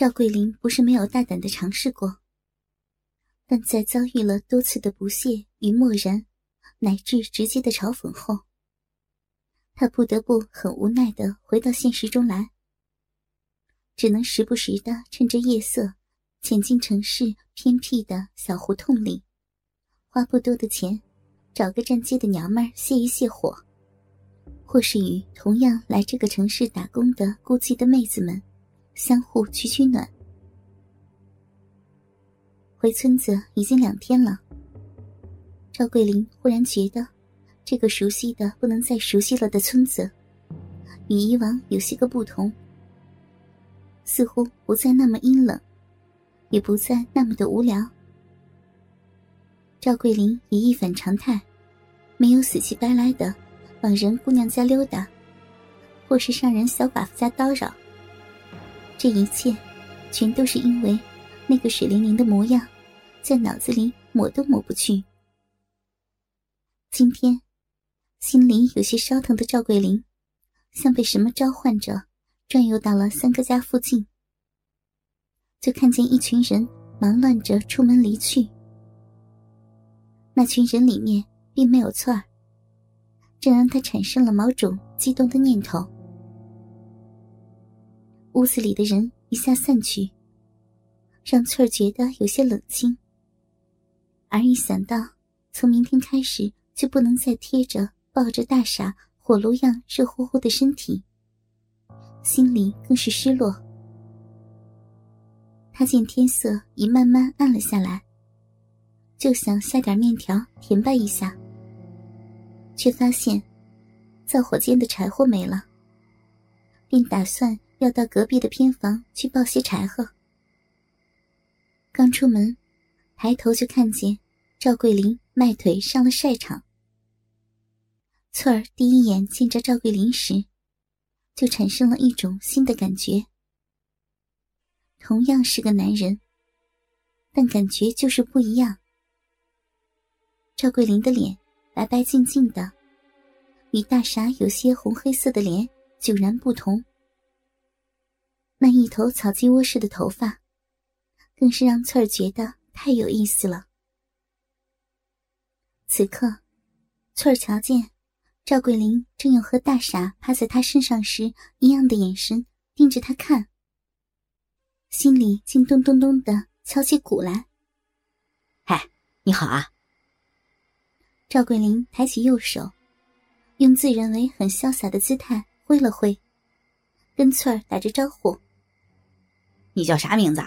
赵桂林不是没有大胆的尝试过，但在遭遇了多次的不屑与漠然，乃至直接的嘲讽后，他不得不很无奈的回到现实中来，只能时不时的趁着夜色，潜进城市偏僻的小胡同里，花不多的钱，找个站街的娘们儿泄一泄火。或是与同样来这个城市打工的孤寂的妹子们相互取取暖。回村子已经两天了，赵桂林忽然觉得，这个熟悉的不能再熟悉了的村子，与以往有些个不同，似乎不再那么阴冷，也不再那么的无聊。赵桂林也一反常态，没有死乞白赖的。往人姑娘家溜达，或是上人小寡妇家叨扰，这一切，全都是因为那个水灵灵的模样，在脑子里抹都抹不去。今天，心里有些烧疼的赵桂林，像被什么召唤着，转悠到了三哥家附近，就看见一群人忙乱着出门离去。那群人里面并没有翠儿。这让他产生了某种激动的念头。屋子里的人一下散去，让翠儿觉得有些冷清。而一想到从明天开始就不能再贴着抱着大傻火炉样热乎乎的身体，心里更是失落。他见天色已慢慢暗了下来，就想下点面条填饱一下。却发现，灶火间的柴火没了，便打算要到隔壁的偏房去抱些柴禾。刚出门，抬头就看见赵桂林迈腿上了晒场。翠儿第一眼见着赵桂林时，就产生了一种新的感觉。同样是个男人，但感觉就是不一样。赵桂林的脸。白白净净的，与大傻有些红黑色的脸迥然不同。那一头草鸡窝似的头发，更是让翠儿觉得太有意思了。此刻，翠儿瞧见赵桂林正用和大傻趴在他身上时一样的眼神盯着他看，心里竟咚咚咚的敲起鼓来。嗨，你好啊！赵桂林抬起右手，用自认为很潇洒的姿态挥了挥，跟翠儿打着招呼：“你叫啥名字？”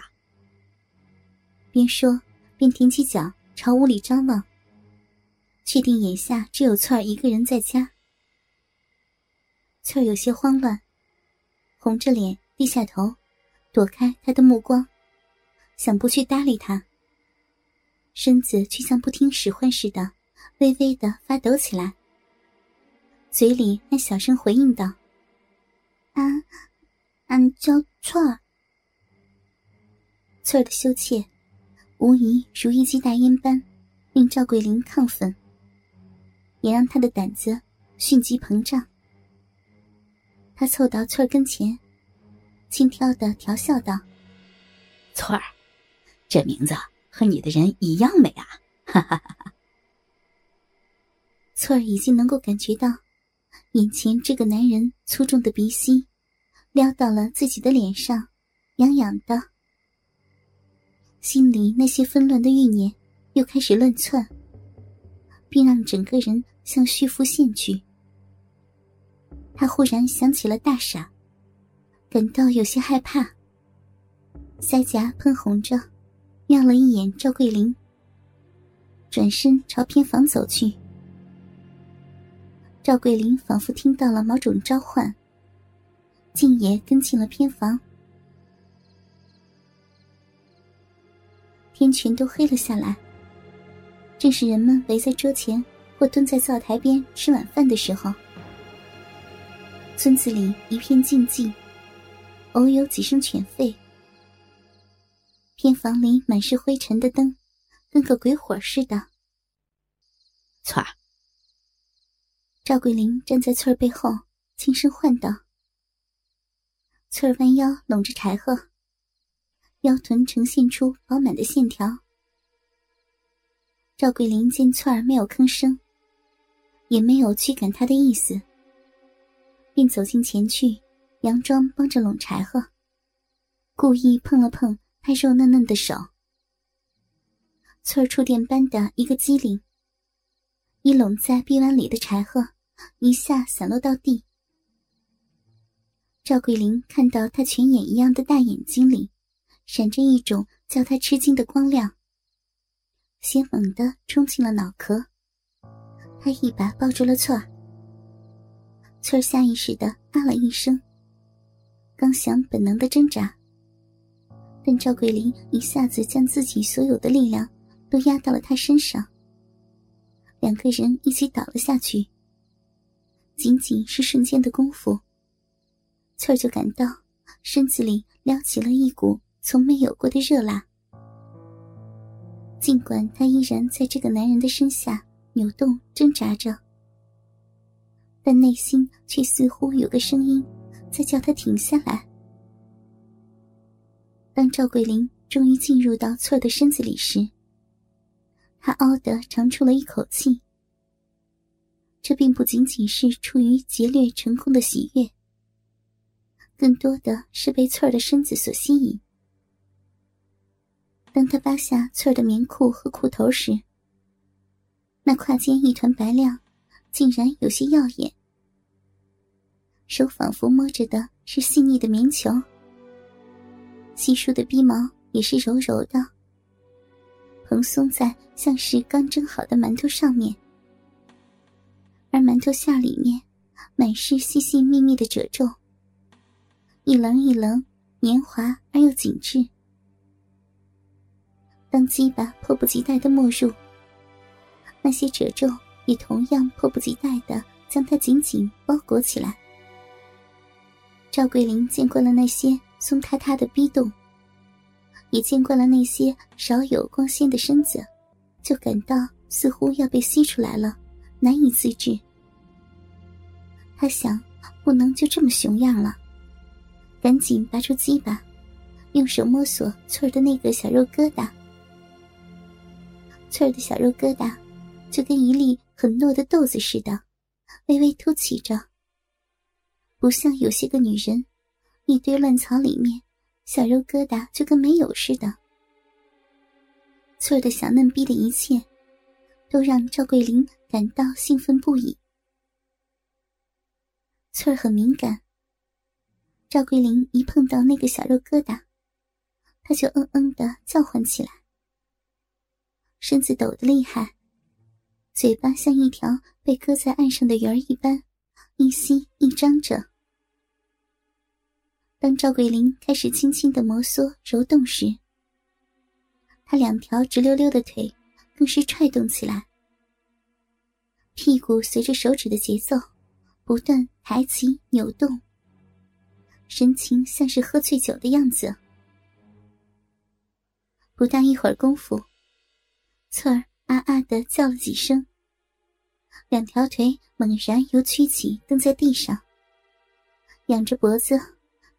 边说边踮起脚朝屋里张望，确定眼下只有翠儿一个人在家。翠儿有些慌乱，红着脸低下头，躲开他的目光，想不去搭理他，身子却像不听使唤似的。微微的发抖起来，嘴里还小声回应道：“俺，俺叫翠儿。”翠儿的羞怯，无疑如一剂大烟般，令赵桂林亢奋，也让他的胆子迅即膨胀。他凑到翠儿跟前，轻佻的调笑道：“翠儿，这名字和你的人一样美啊！”哈哈哈哈。翠儿已经能够感觉到，眼前这个男人粗重的鼻息，撩到了自己的脸上，痒痒的。心里那些纷乱的欲念又开始乱窜，并让整个人向虚浮陷去。他忽然想起了大傻，感到有些害怕，腮颊喷红着，瞄了一眼赵桂林，转身朝偏房走去。赵桂林仿佛听到了某种召唤，竟也跟进了偏房。天全都黑了下来，正是人们围在桌前或蹲在灶台边吃晚饭的时候。村子里一片静寂，偶有几声犬吠。偏房里满是灰尘的灯，跟个鬼火似的。翠儿。赵桂林站在翠儿背后，轻声唤道：“翠儿，弯腰拢着柴禾，腰臀呈现出饱满的线条。赵桂林见翠儿没有吭声，也没有驱赶他的意思，便走近前去，佯装帮着拢柴禾，故意碰了碰他肉嫩嫩的手。翠儿触电般的一个机灵，一拢在臂弯里的柴禾一下散落到地。赵桂林看到他泉眼一样的大眼睛里，闪着一种叫他吃惊的光亮，血猛地冲进了脑壳。他一把抱住了翠儿，翠儿下意识的啊了一声，刚想本能的挣扎，但赵桂林一下子将自己所有的力量都压到了他身上，两个人一起倒了下去。仅仅是瞬间的功夫。翠儿就感到身子里撩起了一股从没有过的热辣。尽管她依然在这个男人的身下扭动挣扎着，但内心却似乎有个声音在叫她停下来。当赵桂林终于进入到翠儿的身子里时，他嗷的长出了一口气。这并不仅仅是出于劫掠成功的喜悦。更多的是被翠儿的身子所吸引。当他扒下翠儿的棉裤和裤头时，那胯间一团白亮，竟然有些耀眼。手仿佛摸着的是细腻的棉球，稀疏的鼻毛也是柔柔的，蓬松在像是刚蒸好的馒头上面，而馒头下里面满是细细密密的褶皱。一棱一棱，黏滑而又紧致。当鸡巴迫不及待的没入，那些褶皱也同样迫不及待的将它紧紧包裹起来。赵桂林见惯了那些松塌塌的逼洞，也见惯了那些少有光鲜的身子，就感到似乎要被吸出来了，难以自制。他想，不能就这么熊样了。赶紧拔出鸡巴，用手摸索翠儿的那个小肉疙瘩。翠儿的小肉疙瘩，就跟一粒很糯的豆子似的，微微凸起着。不像有些个女人，一堆乱草里面，小肉疙瘩就跟没有似的。翠儿的小嫩逼的一切，都让赵桂林感到兴奋不已。翠儿很敏感。赵桂林一碰到那个小肉疙瘩，他就嗯嗯的叫唤起来，身子抖得厉害，嘴巴像一条被搁在岸上的鱼儿一般，一吸一张着。当赵桂林开始轻轻的摩挲揉动时，他两条直溜溜的腿更是踹动起来，屁股随着手指的节奏不断抬起扭动。神情像是喝醉酒的样子。不大一会儿功夫，翠儿啊啊的叫了几声，两条腿猛然由屈起蹬在地上，仰着脖子，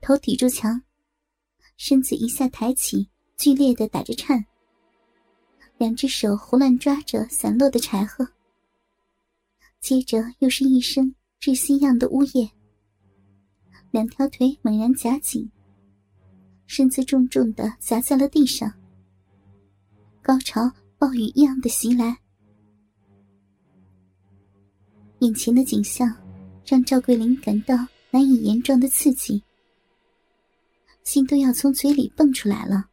头抵住墙，身子一下抬起，剧烈的打着颤，两只手胡乱抓着散落的柴禾，接着又是一声窒息样的呜咽。两条腿猛然夹紧，身子重重的砸在了地上。高潮暴雨一样的袭来，眼前的景象让赵桂林感到难以言状的刺激，心都要从嘴里蹦出来了。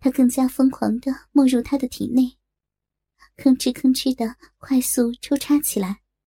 他更加疯狂的没入他的体内，吭哧吭哧的快速抽插起来。